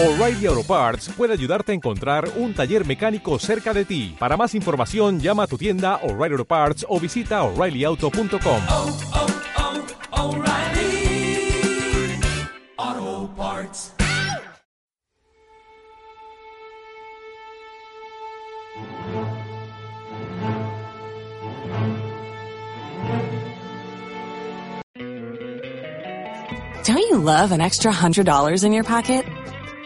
O'Reilly Auto Parts puede ayudarte a encontrar un taller mecánico cerca de ti. Para más información, llama a tu tienda O'Reilly Auto Parts o visita oreillyauto.com. oh, oh, Parts. Don't you love an extra $100 in your pocket?